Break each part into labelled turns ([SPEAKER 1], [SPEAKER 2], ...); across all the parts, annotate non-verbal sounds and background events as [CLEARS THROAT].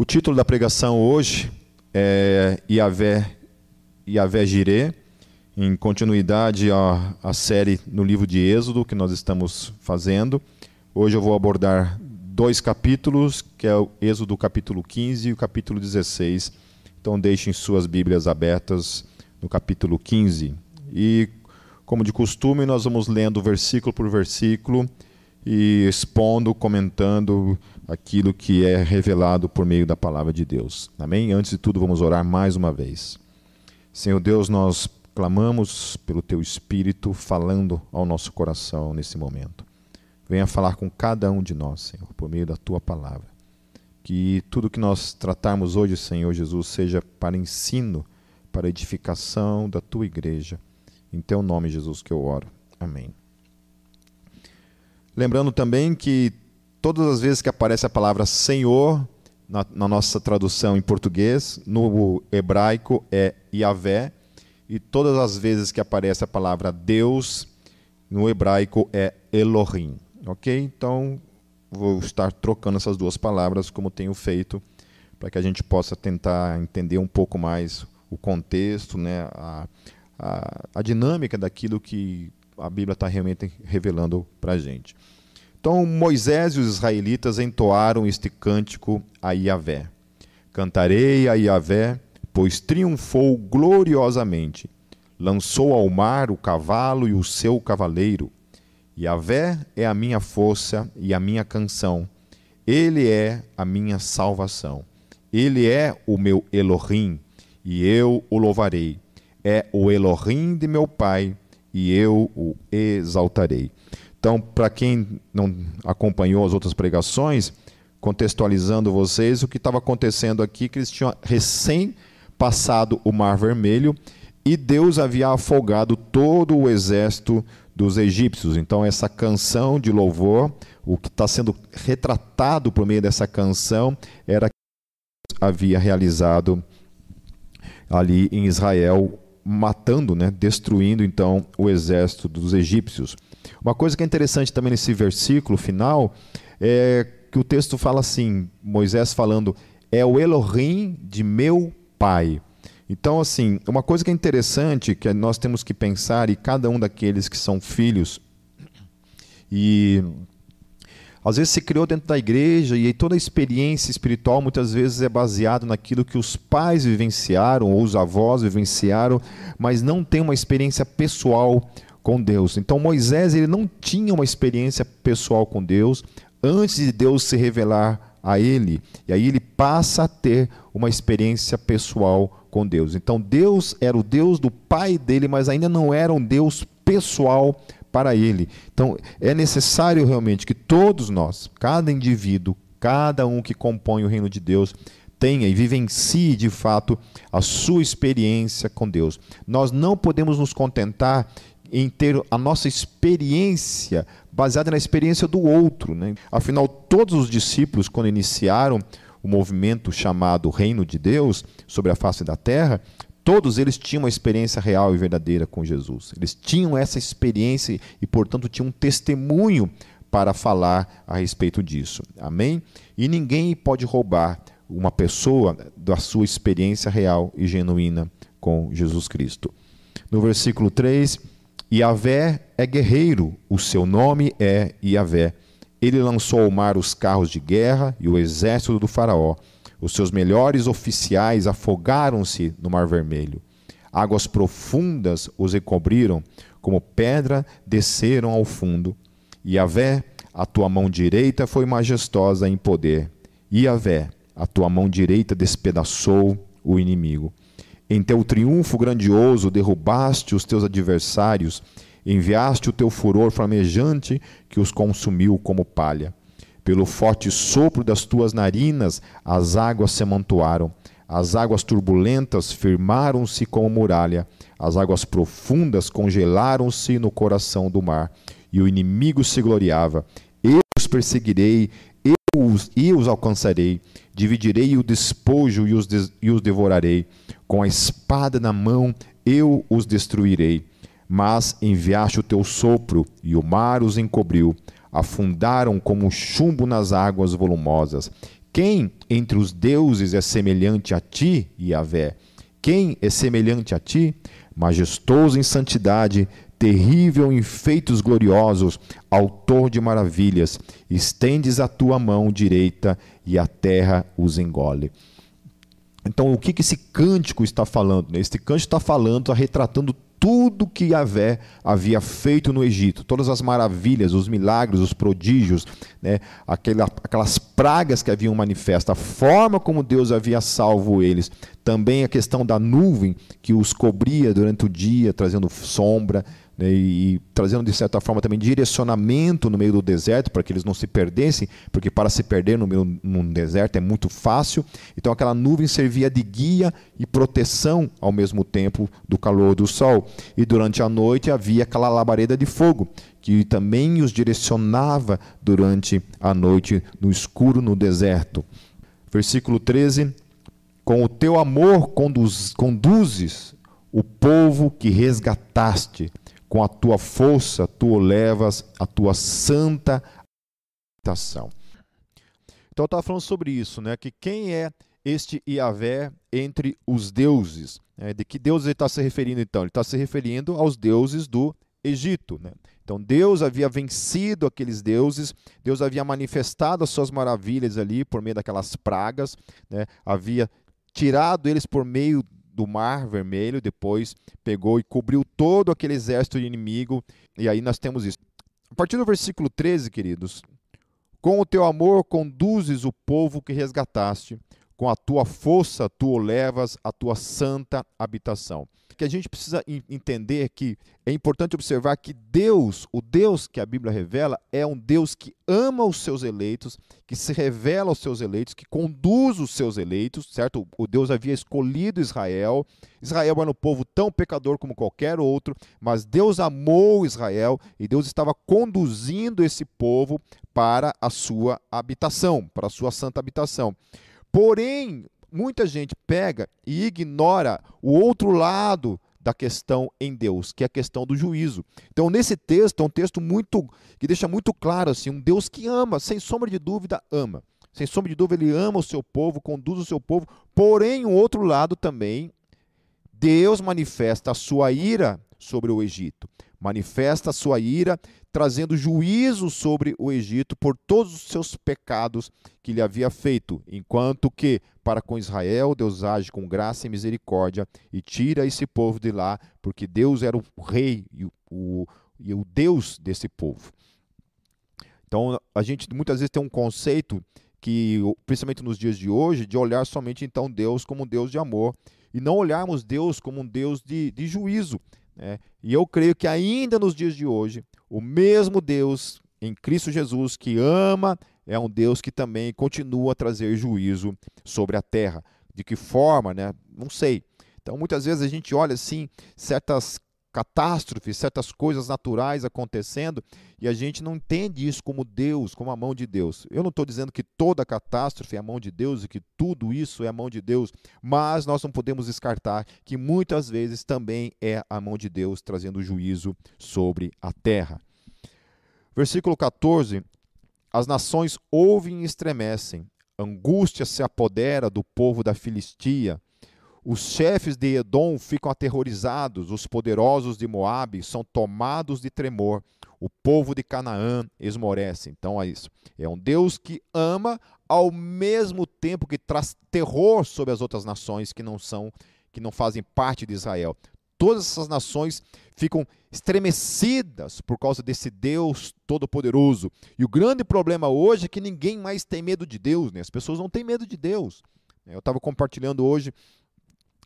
[SPEAKER 1] O título da pregação hoje é Iavé, Iavé Jirê, em continuidade à, à série no livro de Êxodo que nós estamos fazendo. Hoje eu vou abordar dois capítulos, que é o Êxodo capítulo 15 e o capítulo 16. Então deixem suas Bíblias abertas no capítulo 15. E, como de costume, nós vamos lendo versículo por versículo e expondo, comentando aquilo que é revelado por meio da palavra de Deus. Amém? Antes de tudo, vamos orar mais uma vez. Senhor Deus, nós clamamos pelo teu espírito falando ao nosso coração nesse momento. Venha falar com cada um de nós, Senhor, por meio da tua palavra. Que tudo que nós tratarmos hoje, Senhor Jesus, seja para ensino, para edificação da tua igreja. Em teu nome, Jesus, que eu oro. Amém. Lembrando também que todas as vezes que aparece a palavra Senhor, na, na, nossa tradução em português, no hebraico é Yahvé, e todas as vezes que aparece a palavra Deus, no hebraico é Elohim. Ok? Então, vou estar trocando essas duas palavras, como tenho feito, para que a gente possa tentar entender um pouco mais o contexto, né, a, a, a dinâmica daquilo que a Bíblia está realmente revelando para a gente. Então Moisés e os israelitas entoaram este cântico a Iavé. Cantarei a Iavé, pois triunfou gloriosamente. Lançou ao mar o cavalo e o seu cavaleiro. Iavé é a minha força e a minha canção. Ele é a minha salvação. Ele é o meu Elohim, e eu o louvarei. É o Elohim de meu pai, e eu o exaltarei. Então, para quem não acompanhou as outras pregações, contextualizando vocês, o que estava acontecendo aqui, que eles tinham recém passado o Mar Vermelho e Deus havia afogado todo o exército dos egípcios. Então, essa canção de louvor, o que está sendo retratado por meio dessa canção, era que Deus havia realizado ali em Israel, matando, né, destruindo então o exército dos egípcios. Uma coisa que é interessante também nesse versículo final é que o texto fala assim, Moisés falando, é o Elohim de meu pai. Então, assim, uma coisa que é interessante, que nós temos que pensar, e cada um daqueles que são filhos, e às vezes se criou dentro da igreja, e toda a experiência espiritual muitas vezes é baseado naquilo que os pais vivenciaram, ou os avós vivenciaram, mas não tem uma experiência pessoal com Deus. Então Moisés ele não tinha uma experiência pessoal com Deus antes de Deus se revelar a ele. E aí ele passa a ter uma experiência pessoal com Deus. Então Deus era o Deus do pai dele, mas ainda não era um Deus pessoal para ele. Então é necessário realmente que todos nós, cada indivíduo, cada um que compõe o reino de Deus, tenha e vivencie de fato a sua experiência com Deus. Nós não podemos nos contentar em ter a nossa experiência baseada na experiência do outro. Né? Afinal, todos os discípulos, quando iniciaram o movimento chamado Reino de Deus sobre a face da terra, todos eles tinham uma experiência real e verdadeira com Jesus. Eles tinham essa experiência e, portanto, tinham um testemunho para falar a respeito disso. Amém? E ninguém pode roubar uma pessoa da sua experiência real e genuína com Jesus Cristo. No versículo 3, Iavé é guerreiro, o seu nome é Iavé. Ele lançou ao mar os carros de guerra e o exército do Faraó. Os seus melhores oficiais afogaram-se no Mar Vermelho. Águas profundas os encobriram, como pedra desceram ao fundo. Iavé, a tua mão direita foi majestosa em poder. Iavé, a tua mão direita despedaçou o inimigo. Em teu triunfo grandioso derrubaste os teus adversários, enviaste o teu furor flamejante que os consumiu como palha. Pelo forte sopro das tuas narinas, as águas se amontoaram, as águas turbulentas firmaram-se como muralha, as águas profundas congelaram-se no coração do mar, e o inimigo se gloriava. Eu os perseguirei, eu os, e os alcançarei, dividirei o despojo e os, e os devorarei. Com a espada na mão eu os destruirei. Mas enviaste o teu sopro, e o mar os encobriu. Afundaram como chumbo nas águas volumosas. Quem entre os deuses é semelhante a ti, Yahvé? Quem é semelhante a ti? Majestoso em santidade, terrível em feitos gloriosos, autor de maravilhas, estendes a tua mão direita e a terra os engole. Então, o que, que esse cântico está falando? Este cântico está falando, está retratando tudo que Yahvé havia feito no Egito, todas as maravilhas, os milagres, os prodígios, né, aquela, aquelas pragas que haviam manifesto, a forma como Deus havia salvo eles, também a questão da nuvem que os cobria durante o dia, trazendo sombra, né, e, trazendo de certa forma também direcionamento no meio do deserto para que eles não se perdessem, porque para se perder no meio num deserto é muito fácil. Então aquela nuvem servia de guia e proteção ao mesmo tempo do calor do sol. E durante a noite havia aquela labareda de fogo que também os direcionava durante a noite no escuro no deserto. Versículo 13: Com o teu amor conduz, conduzes o povo que resgataste com a tua força tu levas a tua santa habitação. Então eu estava falando sobre isso, né? Que quem é este Iavé entre os deuses? Né? De que Deus ele está se referindo então? Ele está se referindo aos deuses do Egito. Né? Então Deus havia vencido aqueles deuses, Deus havia manifestado as suas maravilhas ali por meio daquelas pragas, né? havia tirado eles por meio do Mar Vermelho, depois pegou e cobriu todo aquele exército inimigo, e aí nós temos isso. A partir do versículo 13, queridos, com o teu amor conduzes o povo que resgataste, com a tua força tu o levas à tua santa habitação que a gente precisa entender que é importante observar que Deus, o Deus que a Bíblia revela, é um Deus que ama os seus eleitos, que se revela aos seus eleitos, que conduz os seus eleitos, certo? O Deus havia escolhido Israel. Israel era um povo tão pecador como qualquer outro, mas Deus amou Israel e Deus estava conduzindo esse povo para a sua habitação, para a sua santa habitação. Porém, muita gente pega e ignora o outro lado da questão em Deus, que é a questão do juízo. Então, nesse texto, é um texto muito que deixa muito claro assim, um Deus que ama, sem sombra de dúvida, ama. Sem sombra de dúvida, ele ama o seu povo, conduz o seu povo. Porém, o outro lado também, Deus manifesta a sua ira sobre o Egito. Manifesta sua ira, trazendo juízo sobre o Egito por todos os seus pecados que lhe havia feito, enquanto que para com Israel Deus age com graça e misericórdia e tira esse povo de lá, porque Deus era o rei e o, e o Deus desse povo. Então, a gente muitas vezes tem um conceito que, principalmente nos dias de hoje, de olhar somente então Deus como um Deus de amor e não olharmos Deus como um Deus de, de juízo. Né? E eu creio que ainda nos dias de hoje, o mesmo Deus em Cristo Jesus que ama é um Deus que também continua a trazer juízo sobre a terra. De que forma, né? Não sei. Então, muitas vezes a gente olha assim certas catástrofes, certas coisas naturais acontecendo e a gente não entende isso como Deus, como a mão de Deus. Eu não estou dizendo que toda catástrofe é a mão de Deus e que tudo isso é a mão de Deus, mas nós não podemos descartar que muitas vezes também é a mão de Deus trazendo juízo sobre a terra. Versículo 14: As nações ouvem e estremecem, angústia se apodera do povo da Filistia os chefes de Edom ficam aterrorizados, os poderosos de Moabe são tomados de tremor, o povo de Canaã esmorece. Então é isso. É um Deus que ama ao mesmo tempo que traz terror sobre as outras nações que não são, que não fazem parte de Israel. Todas essas nações ficam estremecidas por causa desse Deus todo-poderoso. E o grande problema hoje é que ninguém mais tem medo de Deus, né? As pessoas não têm medo de Deus. Eu estava compartilhando hoje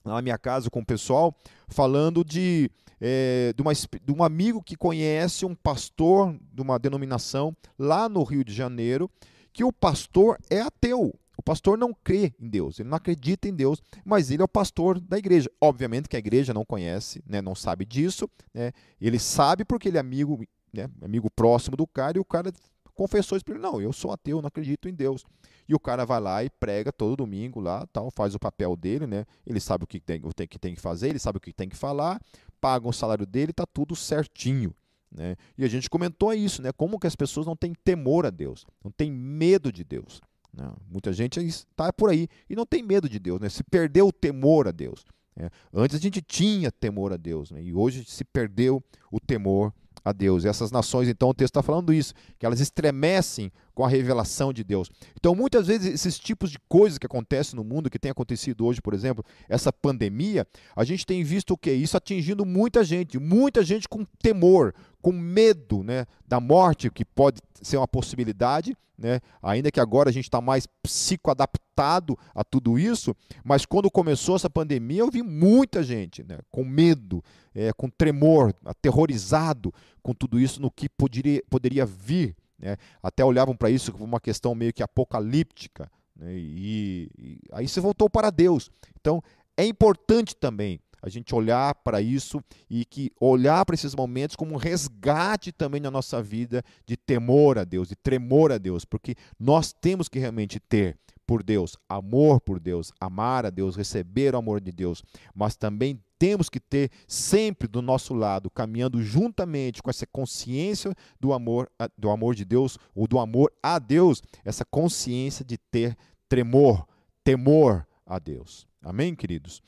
[SPEAKER 1] na minha casa com o pessoal, falando de, é, de, uma, de um amigo que conhece um pastor de uma denominação lá no Rio de Janeiro, que o pastor é ateu. O pastor não crê em Deus, ele não acredita em Deus, mas ele é o pastor da igreja. Obviamente que a igreja não conhece, né, não sabe disso. Né, ele sabe porque ele é amigo, né, amigo próximo do cara, e o cara confessou isso para ele: não, eu sou ateu, não acredito em Deus. E o cara vai lá e prega todo domingo lá, tal, faz o papel dele, né? Ele sabe o que tem, o que, tem que fazer, ele sabe o que tem que falar, paga o salário dele, tá tudo certinho. Né? E a gente comentou isso, né? Como que as pessoas não têm temor a Deus, não têm medo de Deus. Não, muita gente está por aí e não tem medo de Deus, né? se perdeu o temor a Deus. Né? Antes a gente tinha temor a Deus né? e hoje se perdeu o temor a Deus. Essas nações, então, o texto está falando isso, que elas estremecem com a revelação de Deus. Então, muitas vezes, esses tipos de coisas que acontecem no mundo, que tem acontecido hoje, por exemplo, essa pandemia, a gente tem visto o que? Isso atingindo muita gente, muita gente com temor, com medo né, da morte, que pode ser uma possibilidade, né, ainda que agora a gente está mais psicoadaptado a tudo isso, mas quando começou essa pandemia, eu vi muita gente né, com medo, é, com tremor, aterrorizado com tudo isso, no que poderia, poderia vir né? Até olhavam para isso como uma questão meio que apocalíptica. Né? E, e aí se voltou para Deus. Então é importante também a gente olhar para isso e que olhar para esses momentos como um resgate também na nossa vida de temor a Deus, de tremor a Deus, porque nós temos que realmente ter por Deus, amor por Deus, amar a Deus, receber o amor de Deus, mas também temos que ter sempre do nosso lado, caminhando juntamente com essa consciência do amor, do amor de Deus ou do amor a Deus, essa consciência de ter tremor, temor a Deus. Amém, queridos?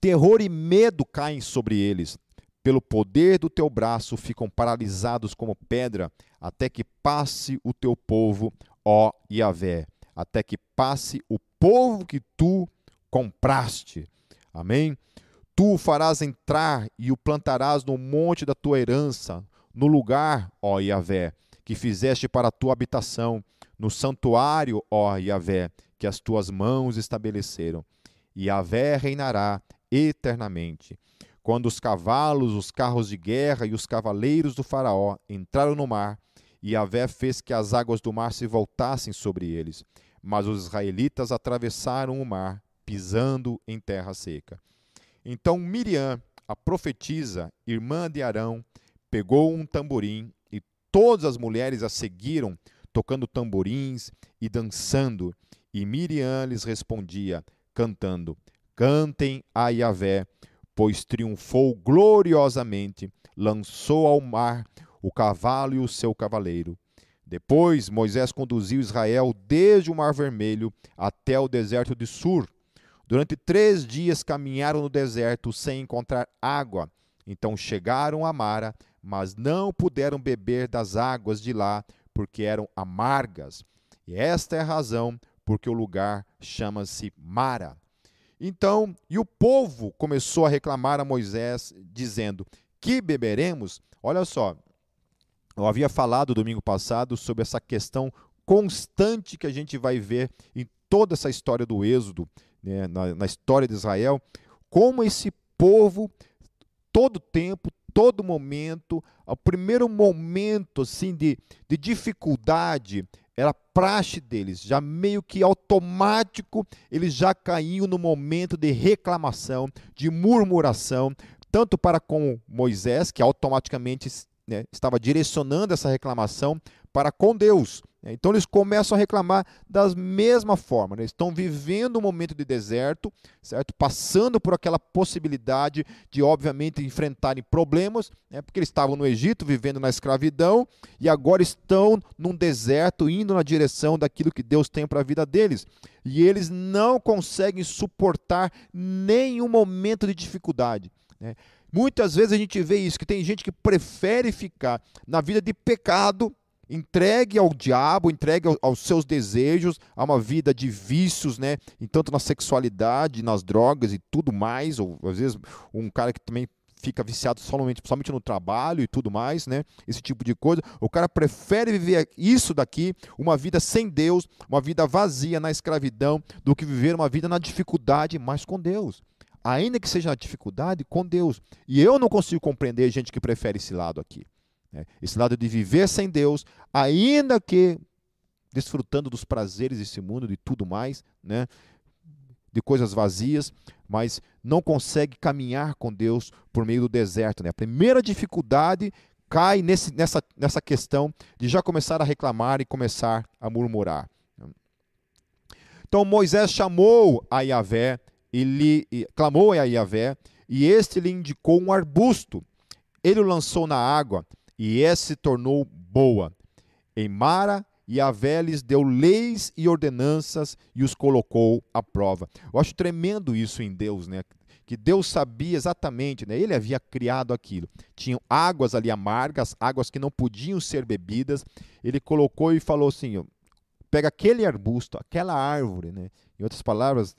[SPEAKER 1] Terror e medo caem sobre eles. Pelo poder do teu braço ficam paralisados como pedra, até que passe o teu povo, ó Yahvé, até que passe o povo que tu compraste. Amém? Tu o farás entrar e o plantarás no monte da tua herança, no lugar, ó Yahvé, que fizeste para a tua habitação, no santuário, ó Yahvé, que as tuas mãos estabeleceram. Yahvé reinará eternamente. Quando os cavalos, os carros de guerra e os cavaleiros do Faraó entraram no mar, Yahvé fez que as águas do mar se voltassem sobre eles. Mas os israelitas atravessaram o mar, pisando em terra seca. Então Miriam, a profetisa, irmã de Arão, pegou um tamborim e todas as mulheres a seguiram, tocando tamborins e dançando. E Miriam lhes respondia, cantando: Cantem a Yahvé, pois triunfou gloriosamente, lançou ao mar o cavalo e o seu cavaleiro. Depois Moisés conduziu Israel desde o Mar Vermelho até o deserto de Sur. Durante três dias caminharam no deserto sem encontrar água. Então chegaram a Mara, mas não puderam beber das águas de lá, porque eram amargas. E esta é a razão porque o lugar chama-se Mara. Então, e o povo começou a reclamar a Moisés, dizendo: Que beberemos? Olha só, eu havia falado domingo passado sobre essa questão constante que a gente vai ver em toda essa história do Êxodo, né, na, na história de Israel, como esse povo, todo tempo, todo momento, o primeiro momento assim de, de dificuldade era praxe deles, já meio que automático, eles já caíam no momento de reclamação, de murmuração, tanto para com Moisés, que automaticamente né, estava direcionando essa reclamação para com Deus. Né. Então eles começam a reclamar da mesma forma. Né? Estão vivendo um momento de deserto, certo? Passando por aquela possibilidade de, obviamente, enfrentarem problemas, né? porque eles estavam no Egito, vivendo na escravidão, e agora estão num deserto, indo na direção daquilo que Deus tem para a vida deles. E eles não conseguem suportar nenhum momento de dificuldade. Né? Muitas vezes a gente vê isso, que tem gente que prefere ficar na vida de pecado, entregue ao diabo, entregue aos seus desejos, a uma vida de vícios, né? tanto na sexualidade, nas drogas e tudo mais, ou às vezes um cara que também fica viciado somente, somente no trabalho e tudo mais, né? Esse tipo de coisa. O cara prefere viver isso daqui, uma vida sem Deus, uma vida vazia na escravidão, do que viver uma vida na dificuldade, mas com Deus ainda que seja na dificuldade, com Deus. E eu não consigo compreender gente que prefere esse lado aqui. Né? Esse lado de viver sem Deus, ainda que desfrutando dos prazeres desse mundo, de tudo mais, né? de coisas vazias, mas não consegue caminhar com Deus por meio do deserto. Né? A primeira dificuldade cai nesse, nessa, nessa questão de já começar a reclamar e começar a murmurar. Então Moisés chamou a Yahvé ele clamou a Yahvé, e este lhe indicou um arbusto. Ele o lançou na água, e essa se tornou boa. Em Mara, e a lhes deu leis e ordenanças e os colocou à prova. Eu acho tremendo isso em Deus, né? Que Deus sabia exatamente, né? Ele havia criado aquilo. Tinham águas ali amargas, águas que não podiam ser bebidas. Ele colocou e falou assim: pega aquele arbusto, aquela árvore, né? Em outras palavras,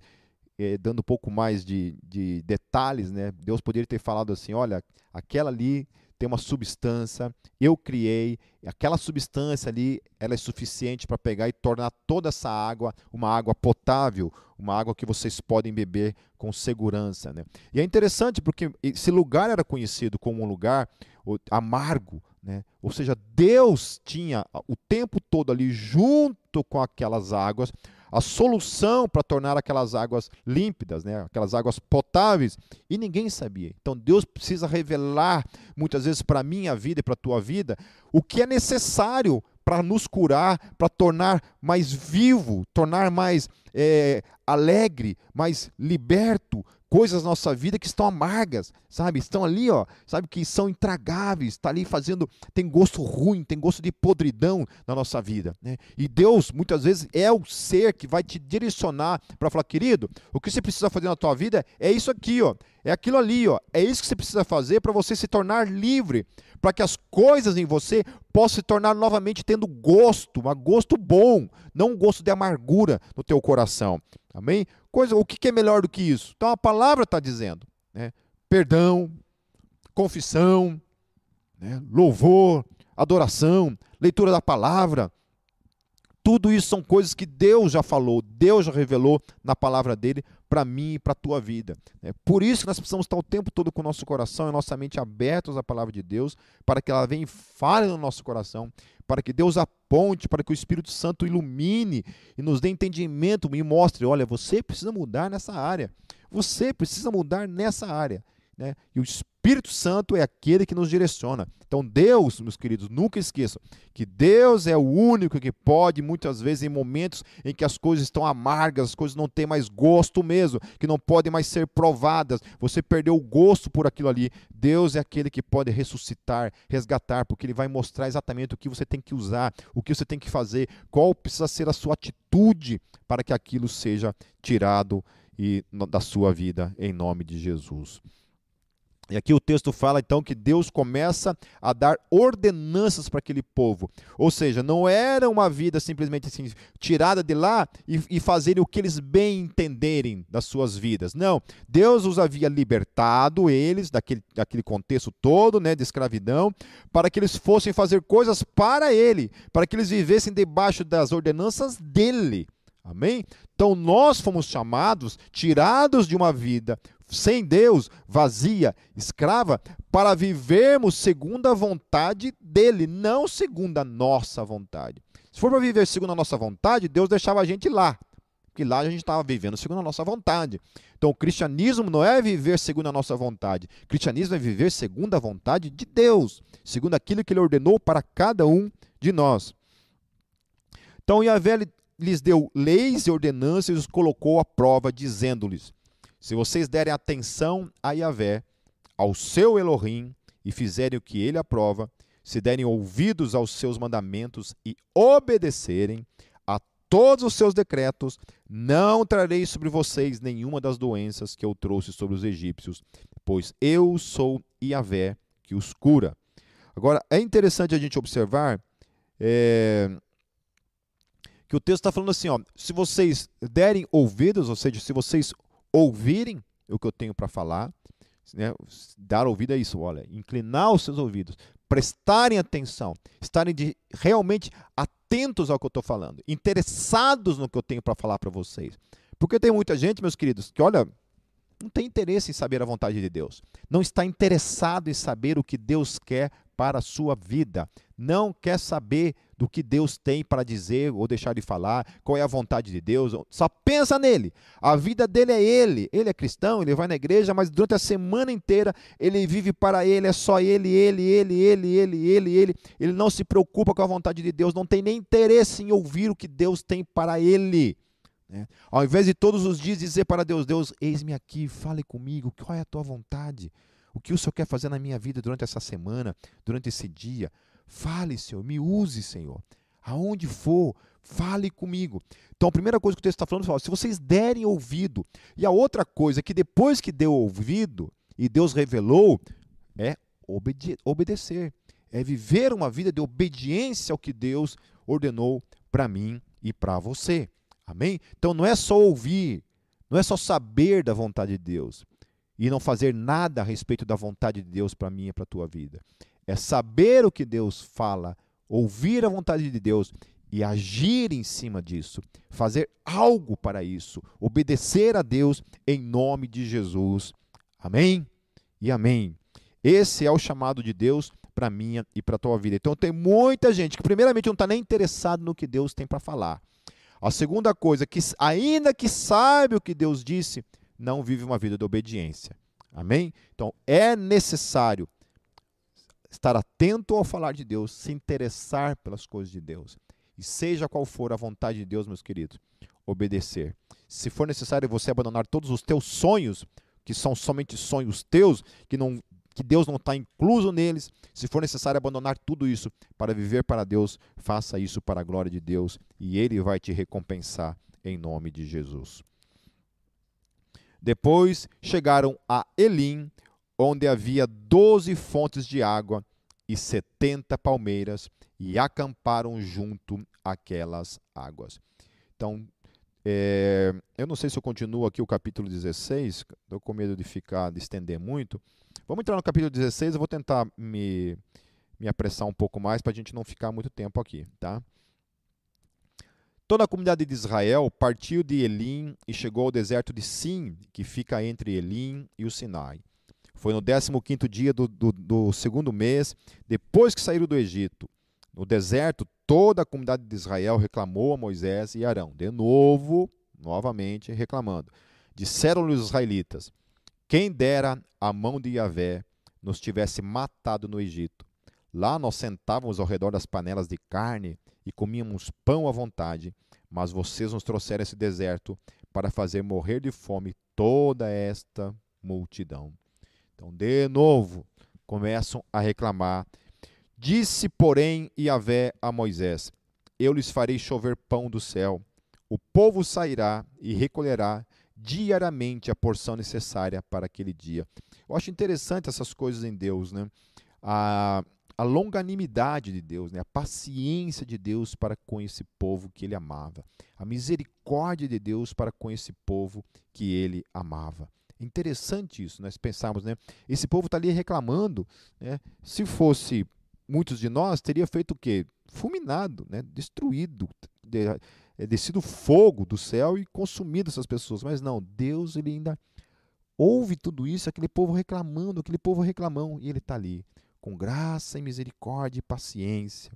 [SPEAKER 1] eh, dando um pouco mais de, de detalhes, né? Deus poderia ter falado assim: olha, aquela ali tem uma substância, eu criei, aquela substância ali, ela é suficiente para pegar e tornar toda essa água uma água potável, uma água que vocês podem beber com segurança. Né? E é interessante porque esse lugar era conhecido como um lugar amargo, né? ou seja, Deus tinha o tempo todo ali junto com aquelas águas a solução para tornar aquelas águas límpidas, né, aquelas águas potáveis, e ninguém sabia. Então Deus precisa revelar muitas vezes para a minha vida e para a tua vida o que é necessário para nos curar, para tornar mais vivo, tornar mais é, alegre, mais liberto, coisas na nossa vida que estão amargas, sabe? Estão ali, ó, sabe que são intragáveis, está ali fazendo, tem gosto ruim, tem gosto de podridão na nossa vida, né? E Deus muitas vezes é o ser que vai te direcionar para falar, querido, o que você precisa fazer na tua vida é isso aqui, ó. É aquilo ali, ó. É isso que você precisa fazer para você se tornar livre, para que as coisas em você possam se tornar novamente tendo gosto, um gosto bom, não um gosto de amargura no teu coração. Amém? Coisa, o que é melhor do que isso? Então a palavra está dizendo, né? Perdão, confissão, né? louvor, adoração, leitura da palavra, tudo isso são coisas que Deus já falou, Deus já revelou na palavra dele para mim e para a tua vida. É por isso que nós precisamos estar o tempo todo com o nosso coração e nossa mente abertos à palavra de Deus, para que ela venha e fale no nosso coração, para que Deus aponte, para que o Espírito Santo ilumine e nos dê entendimento e mostre: olha, você precisa mudar nessa área, você precisa mudar nessa área. Né? E o Espírito Santo é aquele que nos direciona. Então, Deus, meus queridos, nunca esqueçam que Deus é o único que pode, muitas vezes, em momentos em que as coisas estão amargas, as coisas não têm mais gosto mesmo, que não podem mais ser provadas, você perdeu o gosto por aquilo ali. Deus é aquele que pode ressuscitar, resgatar, porque Ele vai mostrar exatamente o que você tem que usar, o que você tem que fazer, qual precisa ser a sua atitude para que aquilo seja tirado e, da sua vida, em nome de Jesus. E aqui o texto fala então que Deus começa a dar ordenanças para aquele povo. Ou seja, não era uma vida simplesmente assim, tirada de lá e, e fazerem o que eles bem entenderem das suas vidas. Não. Deus os havia libertado, eles, daquele, daquele contexto todo né, de escravidão, para que eles fossem fazer coisas para Ele, para que eles vivessem debaixo das ordenanças dele. Amém? Então nós fomos chamados, tirados de uma vida sem Deus, vazia, escrava, para vivermos segundo a vontade dele, não segundo a nossa vontade. Se for para viver segundo a nossa vontade, Deus deixava a gente lá, porque lá a gente estava vivendo segundo a nossa vontade. Então o cristianismo não é viver segundo a nossa vontade, o cristianismo é viver segundo a vontade de Deus, segundo aquilo que ele ordenou para cada um de nós. Então Yahvé lhes deu leis e ordenanças e os colocou à prova, dizendo-lhes: se vocês derem atenção a Yahvé, ao seu Elohim, e fizerem o que ele aprova, se derem ouvidos aos seus mandamentos e obedecerem a todos os seus decretos, não trarei sobre vocês nenhuma das doenças que eu trouxe sobre os egípcios, pois eu sou Yahvé que os cura. Agora, é interessante a gente observar é, que o texto está falando assim: ó, se vocês derem ouvidos, ou seja, se vocês ouvirem o que eu tenho para falar, né? dar ouvido a isso, olha, inclinar os seus ouvidos, prestarem atenção, estarem de, realmente atentos ao que eu estou falando, interessados no que eu tenho para falar para vocês. Porque tem muita gente, meus queridos, que olha, não tem interesse em saber a vontade de Deus, não está interessado em saber o que Deus quer para a sua vida, não quer saber do que Deus tem para dizer ou deixar de falar, qual é a vontade de Deus, só pensa nele. A vida dele é ele. Ele é cristão, ele vai na igreja, mas durante a semana inteira ele vive para ele, é só ele, ele, ele, ele, ele, ele, ele. Ele não se preocupa com a vontade de Deus, não tem nem interesse em ouvir o que Deus tem para ele. Né? Ao invés de todos os dias dizer para Deus: Deus, eis-me aqui, fale comigo, qual é a tua vontade? O que o Senhor quer fazer na minha vida durante essa semana, durante esse dia? Fale, Senhor, me use, Senhor. aonde for, fale comigo. Então a primeira coisa que o texto está falando é: se vocês derem ouvido. E a outra coisa é que depois que deu ouvido e Deus revelou, é obede obedecer. É viver uma vida de obediência ao que Deus ordenou para mim e para você. Amém? Então não é só ouvir, não é só saber da vontade de Deus e não fazer nada a respeito da vontade de Deus para mim e para a tua vida. É saber o que Deus fala, ouvir a vontade de Deus e agir em cima disso, fazer algo para isso, obedecer a Deus em nome de Jesus. Amém? E amém. Esse é o chamado de Deus para minha e para a tua vida. Então tem muita gente que primeiramente não está nem interessado no que Deus tem para falar. A segunda coisa, que ainda que sabe o que Deus disse, não vive uma vida de obediência. Amém? Então é necessário estar atento ao falar de Deus, se interessar pelas coisas de Deus. E seja qual for a vontade de Deus, meus queridos, obedecer. Se for necessário você abandonar todos os teus sonhos, que são somente sonhos teus, que não que Deus não está incluso neles. Se for necessário abandonar tudo isso para viver para Deus, faça isso para a glória de Deus e Ele vai te recompensar em nome de Jesus. Depois chegaram a Elim, onde havia doze fontes de água e setenta palmeiras, e acamparam junto àquelas águas. Então, é, eu não sei se eu continuo aqui o capítulo 16, estou com medo de ficar, de estender muito. Vamos entrar no capítulo 16, eu vou tentar me, me apressar um pouco mais para a gente não ficar muito tempo aqui, tá? Toda a comunidade de Israel partiu de Elim e chegou ao deserto de Sim, que fica entre Elim e o Sinai. Foi no 15º dia do, do, do segundo mês, depois que saíram do Egito. No deserto, toda a comunidade de Israel reclamou a Moisés e Arão. De novo, novamente reclamando. Disseram-lhe os israelitas: quem dera a mão de Yahvé nos tivesse matado no Egito. Lá nós sentávamos ao redor das panelas de carne e comíamos pão à vontade, mas vocês nos trouxeram esse deserto para fazer morrer de fome toda esta multidão. Então, de novo, começam a reclamar. Disse, porém, Yahvé a Moisés: Eu lhes farei chover pão do céu. O povo sairá e recolherá diariamente a porção necessária para aquele dia. Eu acho interessante essas coisas em Deus, né? A, a longanimidade de Deus, né? a paciência de Deus para com esse povo que ele amava, a misericórdia de Deus para com esse povo que ele amava. Interessante isso, nós pensarmos, né? Esse povo está ali reclamando, né? Se fosse muitos de nós, teria feito o quê? Fulminado, né? Destruído, é, descido fogo do céu e consumido essas pessoas. Mas não, Deus ele ainda ouve tudo isso, aquele povo reclamando, aquele povo reclamão, e ele está ali, com graça e misericórdia e paciência.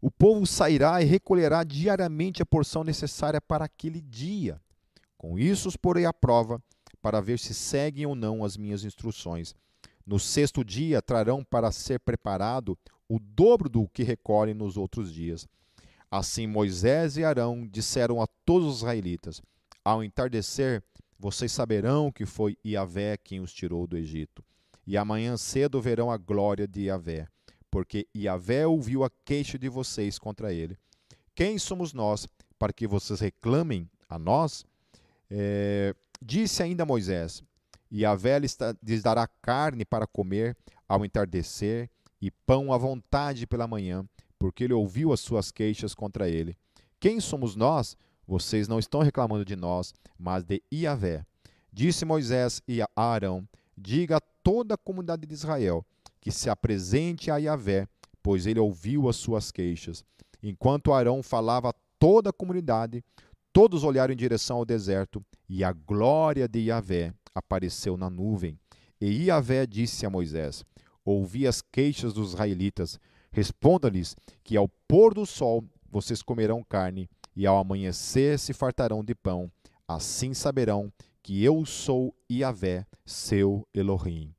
[SPEAKER 1] O povo sairá e recolherá diariamente a porção necessária para aquele dia. Com isso os porei à prova, para ver se seguem ou não as minhas instruções. No sexto dia trarão para ser preparado o dobro do que recolhem nos outros dias. Assim Moisés e Arão disseram a todos os israelitas: Ao entardecer, vocês saberão que foi Iavé quem os tirou do Egito. E amanhã cedo verão a glória de Iavé, porque Iavé ouviu a queixa de vocês contra ele. Quem somos nós para que vocês reclamem a nós? É, disse ainda Moisés: Iavé lhes dará carne para comer ao entardecer e pão à vontade pela manhã, porque ele ouviu as suas queixas contra ele. Quem somos nós? Vocês não estão reclamando de nós, mas de Iavé. Disse Moisés a Arão: Diga a toda a comunidade de Israel que se apresente a Iavé, pois ele ouviu as suas queixas. Enquanto Arão falava a toda a comunidade, todos olharam em direção ao deserto, e a glória de Iavé apareceu na nuvem. E Iavé disse a Moisés: Ouvi as queixas dos israelitas, Responda-lhes que ao pôr do sol vocês comerão carne, e ao amanhecer se fartarão de pão. Assim saberão que eu sou Iavé, seu Elohim.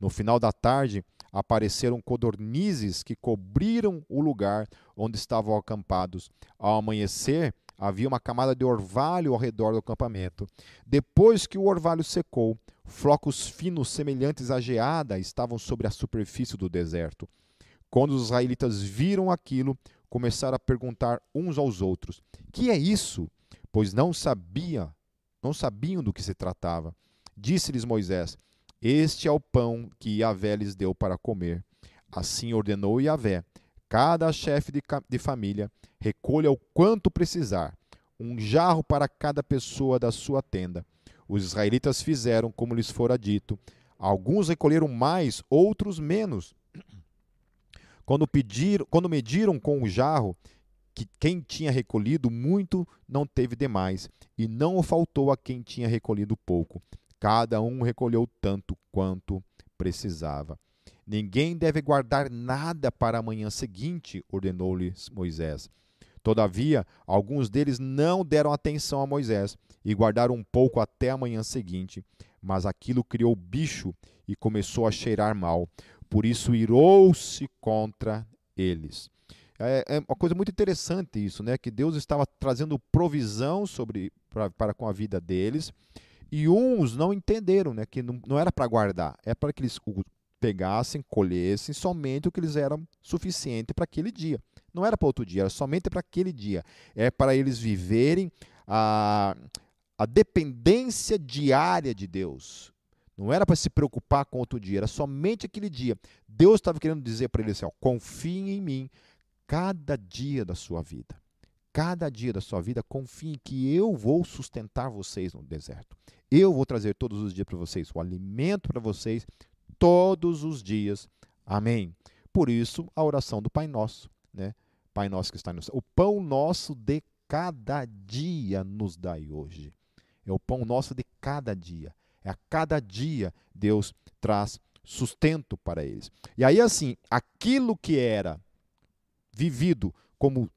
[SPEAKER 1] No final da tarde, apareceram codornizes que cobriram o lugar onde estavam acampados. Ao amanhecer, havia uma camada de orvalho ao redor do acampamento. Depois que o orvalho secou, flocos finos semelhantes à geada estavam sobre a superfície do deserto. Quando os israelitas viram aquilo, começaram a perguntar uns aos outros: "Que é isso?" Pois não sabia, não sabiam do que se tratava. Disse-lhes Moisés: Este é o pão que Yahvé lhes deu para comer. Assim ordenou Yahvé: Cada chefe de, de família recolha o quanto precisar, um jarro para cada pessoa da sua tenda. Os israelitas fizeram como lhes fora dito. Alguns recolheram mais, outros menos. [CLEARS THROAT] Quando, pediram, quando mediram com o jarro, que quem tinha recolhido muito não teve demais, e não faltou a quem tinha recolhido pouco. Cada um recolheu tanto quanto precisava. Ninguém deve guardar nada para a manhã seguinte, ordenou-lhes Moisés. Todavia, alguns deles não deram atenção a Moisés e guardaram um pouco até a manhã seguinte. Mas aquilo criou bicho e começou a cheirar mal. Por isso irou-se contra eles. É, é, uma coisa muito interessante isso, né? Que Deus estava trazendo provisão sobre pra, para com a vida deles e uns não entenderam, né? Que não, não era para guardar, é para que eles pegassem, colhessem somente o que eles eram suficiente para aquele dia. Não era para outro dia, era somente para aquele dia. É para eles viverem a, a dependência diária de Deus. Não era para se preocupar com outro dia, era somente aquele dia. Deus estava querendo dizer para eles assim: ó, confiem em mim cada dia da sua vida. Cada dia da sua vida, confie que eu vou sustentar vocês no deserto. Eu vou trazer todos os dias para vocês o alimento para vocês todos os dias. Amém. Por isso, a oração do Pai Nosso, né? Pai Nosso que está no céu. O pão nosso de cada dia nos dai hoje. É o pão nosso de cada dia. É a cada dia Deus traz sustento para eles. E aí, assim, aquilo que era vivido como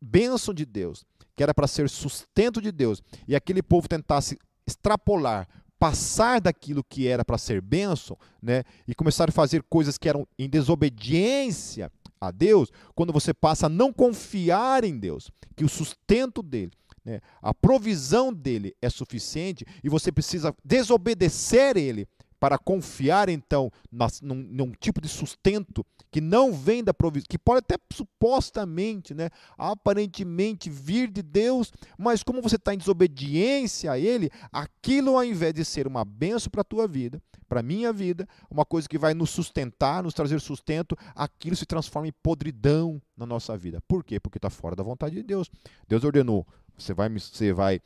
[SPEAKER 1] bênção de Deus, que era para ser sustento de Deus, e aquele povo tentasse extrapolar, passar daquilo que era para ser bênção, né, e começar a fazer coisas que eram em desobediência a Deus, quando você passa a não confiar em Deus, que o sustento dele, né, a provisão dele é suficiente e você precisa desobedecer ele para confiar então nas, num, num, tipo de sustento que não vem da provisão, que pode até supostamente, né, aparentemente vir de Deus, mas como você está em desobediência a Ele, aquilo ao invés de ser uma benção para a tua vida, para a minha vida, uma coisa que vai nos sustentar, nos trazer sustento, aquilo se transforma em podridão na nossa vida. Por quê? Porque está fora da vontade de Deus. Deus ordenou, você vai, você vai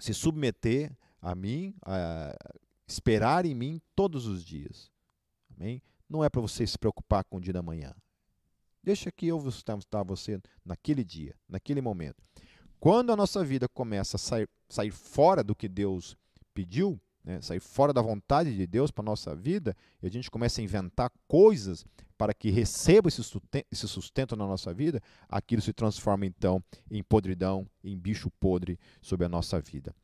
[SPEAKER 1] se submeter a mim, a, esperar em mim todos os dias. Amém? Não é para você se preocupar com o dia da manhã. Deixa que eu vou estar você naquele dia, naquele momento. Quando a nossa vida começa a sair, sair fora do que Deus pediu, né, sair fora da vontade de Deus para a nossa vida, e a gente começa a inventar coisas para que receba esse sustento, esse sustento na nossa vida, aquilo se transforma então em podridão, em bicho podre sobre a nossa vida.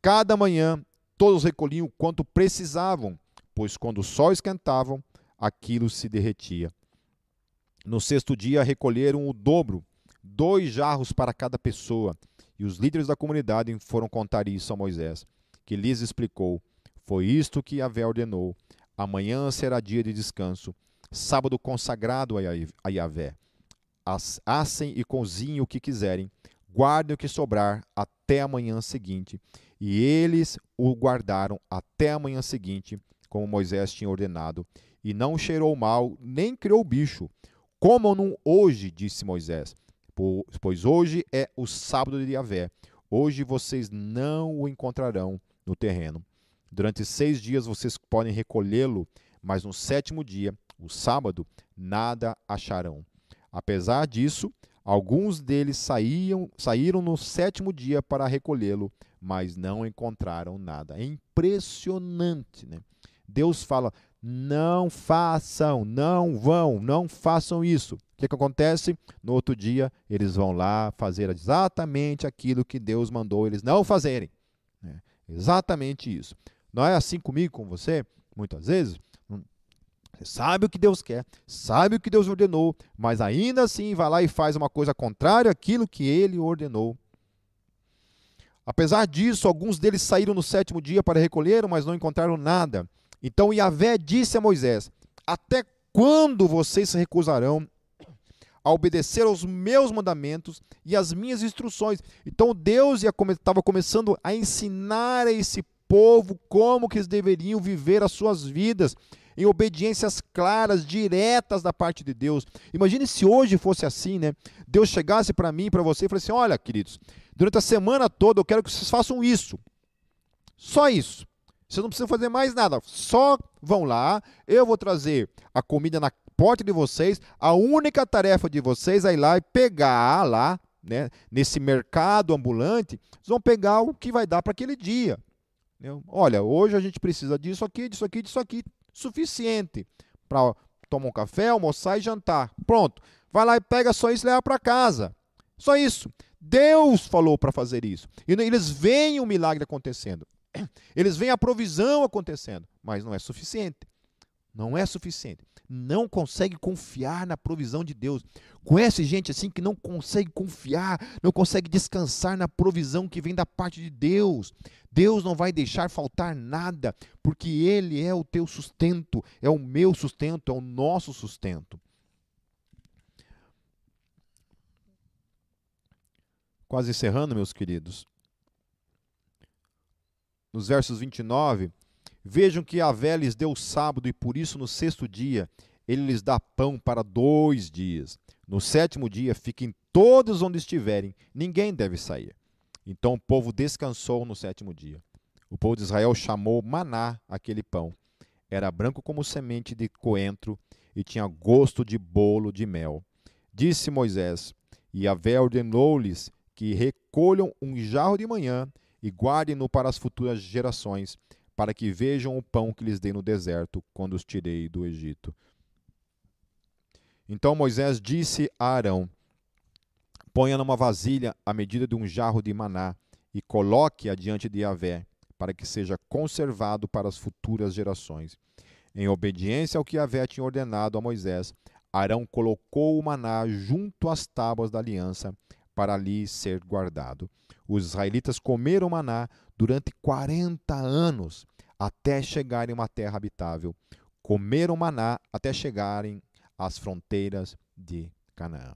[SPEAKER 1] Cada manhã Todos recolhiam quanto precisavam, pois quando o sol esquentava, aquilo se derretia. No sexto dia recolheram o dobro, dois jarros para cada pessoa, e os líderes da comunidade foram contar isso a Moisés, que lhes explicou: Foi isto que Yahvé ordenou. Amanhã será dia de descanso, sábado consagrado a Yahvé. Assem e cozinhem o que quiserem, guardem o que sobrar até a manhã seguinte. E eles o guardaram até a manhã seguinte, como Moisés tinha ordenado, e não cheirou mal, nem criou bicho. Comam-no hoje, disse Moisés, pois hoje é o sábado de Yahvé. Hoje vocês não o encontrarão no terreno. Durante seis dias vocês podem recolhê-lo, mas no sétimo dia, o sábado, nada acharão. Apesar disso, Alguns deles saíam, saíram no sétimo dia para recolhê-lo, mas não encontraram nada. É impressionante, né? Deus fala: não façam, não vão, não façam isso. O que, que acontece? No outro dia, eles vão lá fazer exatamente aquilo que Deus mandou eles não fazerem. Né? Exatamente isso. Não é assim comigo, com você? Muitas vezes, você sabe o que Deus quer, sabe o que Deus ordenou, mas ainda assim vai lá e faz uma coisa contrária àquilo que ele ordenou. Apesar disso, alguns deles saíram no sétimo dia para recolher, mas não encontraram nada. Então Yahvé disse a Moisés: Até quando vocês se recusarão a obedecer aos meus mandamentos e às minhas instruções. Então Deus estava começando a ensinar a esse povo como que eles deveriam viver as suas vidas em obediências claras, diretas da parte de Deus. Imagine se hoje fosse assim, né? Deus chegasse para mim, para você e falasse assim: "Olha, queridos, durante a semana toda eu quero que vocês façam isso. Só isso. Vocês não precisam fazer mais nada. Só vão lá, eu vou trazer a comida na porta de vocês, a única tarefa de vocês é ir lá e pegar lá, né, nesse mercado ambulante, vocês vão pegar o que vai dar para aquele dia. Olha, hoje a gente precisa disso aqui, disso aqui, disso aqui, suficiente para tomar um café, almoçar e jantar. Pronto. Vai lá e pega só isso e leva para casa. Só isso. Deus falou para fazer isso. E eles veem o milagre acontecendo. [CLEARS THROAT] Eles veem a provisão acontecendo, mas não é suficiente. Não é suficiente. Não consegue confiar na provisão de Deus. Conhece gente assim que não consegue confiar, não consegue descansar na provisão que vem da parte de Deus. Deus não vai deixar faltar nada, porque Ele é o teu sustento, é o meu sustento, é o nosso sustento. Quase encerrando, meus queridos. Nos versos 29 Vejam que a Vé lhes deu sábado, e por isso no sexto dia ele lhes dá pão para dois dias. No sétimo dia fiquem todos onde estiverem, ninguém deve sair. Então o povo descansou no sétimo dia. O povo de Israel chamou maná aquele pão. Era branco como semente de coentro e tinha gosto de bolo de mel. Disse Moisés, e a Vé ordenou-lhes que recolham um jarro de manhã e guardem-no para as futuras gerações, para que vejam o pão que lhes dei no deserto, quando os tirei do Egito. Então Moisés disse a Arão: Ponha numa vasilha a medida de um jarro de maná e coloque-a diante de Yahvé, para que seja conservado para as futuras gerações. Em obediência ao que Yahvé tinha ordenado a Moisés, Arão colocou o maná junto às tábuas da aliança, para ali ser guardado. Os israelitas comeram maná durante 40 anos, até chegarem a uma terra habitável. Comeram maná até chegarem às fronteiras de Canaã.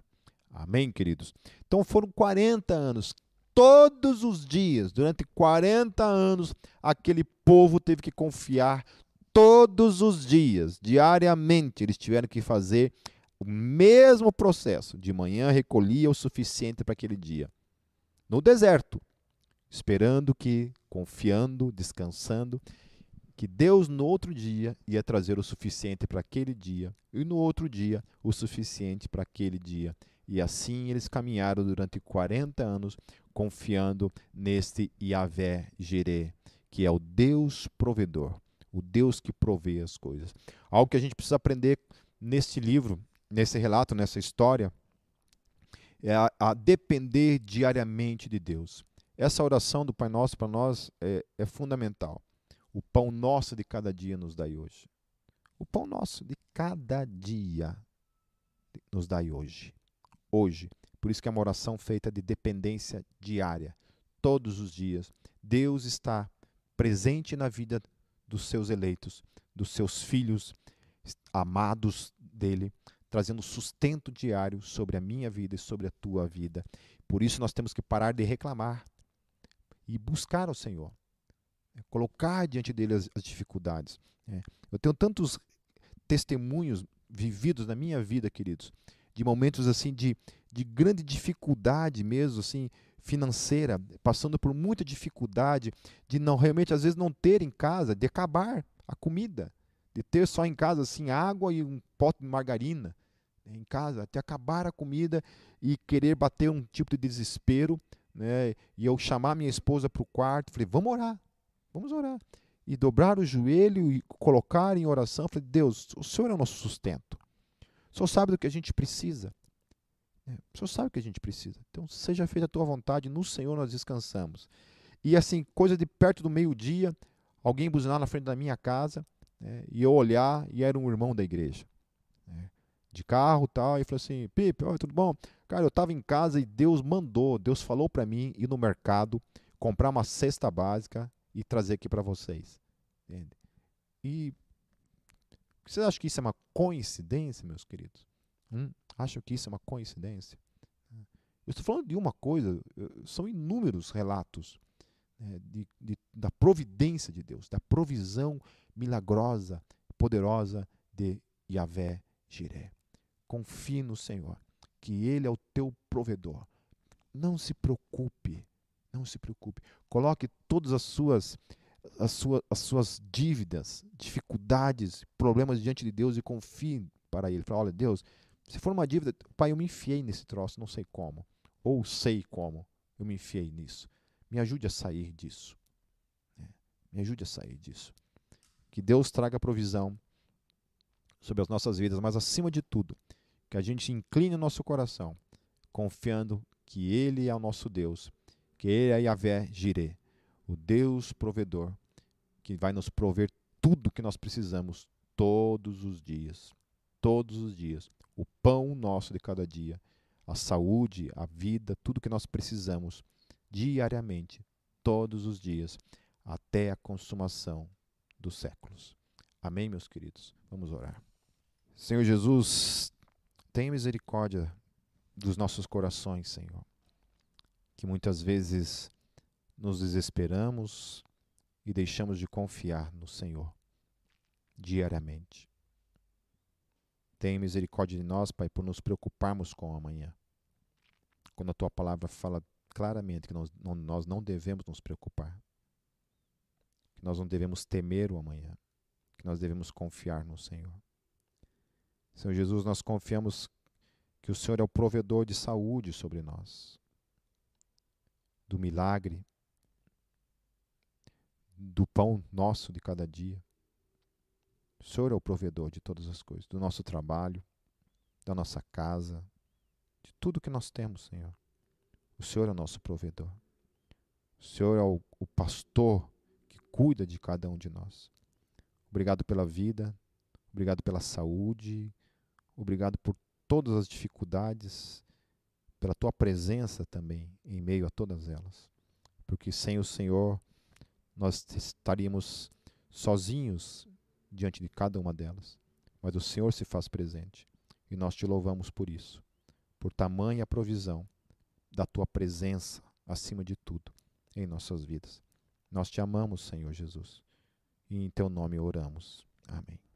[SPEAKER 1] Amém, queridos? Então foram 40 anos. Todos os dias, durante 40 anos, aquele povo teve que confiar todos os dias, diariamente, eles tiveram que fazer o mesmo processo. De manhã recolhia o suficiente para aquele dia. No deserto, esperando que, confiando, descansando, que Deus no outro dia ia trazer o suficiente para aquele dia, e no outro dia o suficiente para aquele dia. E assim eles caminharam durante 40 anos, confiando neste Yahvé Jireh, que é o Deus provedor, o Deus que provê as coisas. Algo que a gente precisa aprender neste livro nesse relato, nessa história, é a, a, depender diariamente de Deus. Essa oração do Pai Nosso para nós é, é, fundamental. O pão nosso de cada dia nos dai hoje. O pão nosso de cada dia nos dai hoje. Hoje. Por isso que é uma oração feita de dependência diária. Todos os dias. Deus está presente na vida dos seus eleitos, dos seus filhos amados dele, trazendo sustento diário sobre a minha vida e sobre a tua vida. Por isso nós temos que parar de reclamar e buscar ao Senhor. É, colocar diante dele as, as dificuldades. É. Eu tenho tantos testemunhos vividos na minha vida, queridos, de momentos assim de, de grande dificuldade mesmo, assim, financeira, passando por muita dificuldade de não realmente às vezes não ter em casa, de acabar a comida, de ter só em casa assim água e um pote de margarina em casa, até acabar a comida e querer bater um tipo de desespero, né? E eu chamar minha esposa para o quarto, falei, vamos orar, vamos orar. E dobrar o joelho e colocar em oração, falei, Deus, o Senhor é o nosso sustento. O Senhor sabe do que a gente precisa. É, o Senhor sabe o que a gente precisa. Então, seja feita a tua vontade, no Senhor nós descansamos. E assim, coisa de perto do meio-dia, alguém buzinar na frente da minha casa, né, e eu olhar, e era um irmão da igreja. De carro tal, e falou assim, Pipe, oi, tudo bom? Cara, eu estava em casa e Deus mandou, Deus falou para mim ir no mercado, comprar uma cesta básica e trazer aqui para vocês. Entende? E Vocês acham que isso é uma coincidência, meus queridos? Hum? Acham que isso é uma coincidência? Eu estou falando de uma coisa, são inúmeros relatos né, de, de, da providência de Deus, da provisão milagrosa, poderosa de Yahvé Jiré. Confie no Senhor, que Ele é o teu provedor. Não se preocupe, não se preocupe. Coloque todas as suas, as suas, as suas dívidas, dificuldades, problemas diante de Deus e confie para Ele. Fala, olha, Deus, se for uma dívida, pai, eu me enfiei nesse troço, não sei como. Ou sei como eu me enfiei nisso. Me ajude a sair disso. É, me ajude a sair disso. Que Deus traga provisão sobre as nossas vidas, mas acima de tudo, que a gente incline o nosso coração, confiando que Ele é o nosso Deus, que Ele é Yahvé Jireh, o Deus provedor, que vai nos prover tudo que nós precisamos todos os dias. Todos os dias. O pão nosso de cada dia, a saúde, a vida, tudo que nós precisamos diariamente, todos os dias, até a consumação dos séculos. Amém, meus queridos? Vamos orar. Senhor Jesus, tenha misericórdia dos nossos corações, Senhor. Que muitas vezes nos desesperamos e deixamos de confiar no Senhor diariamente. Tenha misericórdia de nós, Pai, por nos preocuparmos com o amanhã. Quando a tua palavra fala claramente que nós não, nós não devemos nos preocupar, que nós não devemos temer o amanhã, que nós devemos confiar no Senhor. Senhor Jesus, nós confiamos que o Senhor é o provedor de saúde sobre nós, do milagre, do pão nosso de cada dia. O Senhor é o provedor de todas as coisas, do nosso trabalho, da nossa casa, de tudo que nós temos, Senhor. O Senhor é o nosso provedor. O Senhor é o, o pastor que cuida de cada um de nós. Obrigado pela vida, obrigado pela saúde, obrigado por todas as dificuldades, pela tua presença também em meio a todas elas. Porque sem o Senhor nós estaríamos sozinhos diante de cada uma delas. Mas o Senhor se faz presente e nós te louvamos por isso, por tamanha provisão da tua presença acima de tudo em nossas vidas. Nós te amamos, Senhor Jesus, e em teu nome oramos. Amém.